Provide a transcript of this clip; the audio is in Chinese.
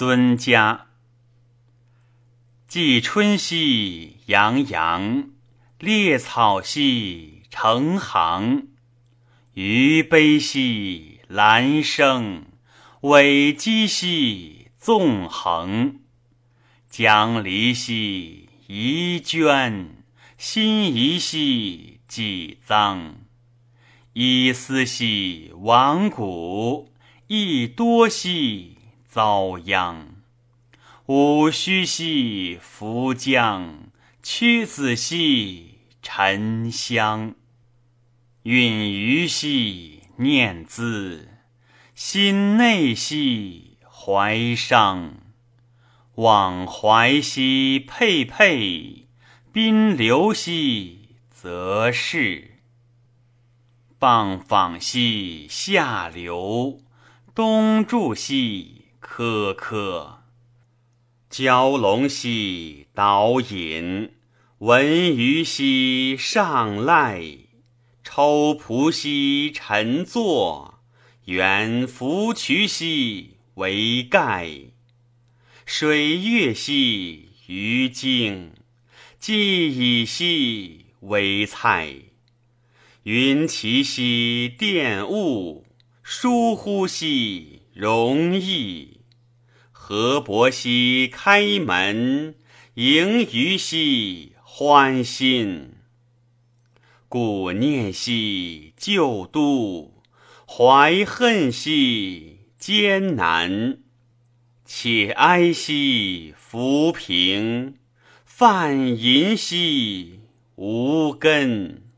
尊家。季春兮洋洋，列草兮成行。余悲兮兰生，委鸡兮纵横。将离兮宜捐，心仪兮己臧。以思兮亡古，亦多兮遭殃。吾须兮弗将，屈子兮沉香。允余兮念兹，心内兮怀伤。往怀兮佩佩，宾流兮则仕。傍访兮下流，东注兮科科。蛟龙兮导引，文鱼兮上赖。抽蒲兮陈坐，猿浮渠兮为盖。水月兮鱼惊，既以兮为菜。云其兮电雾，疏乎兮容易。河伯兮开门，迎余兮欢心。故念兮旧都，怀恨兮艰难。且哀兮浮萍，泛吟兮无根。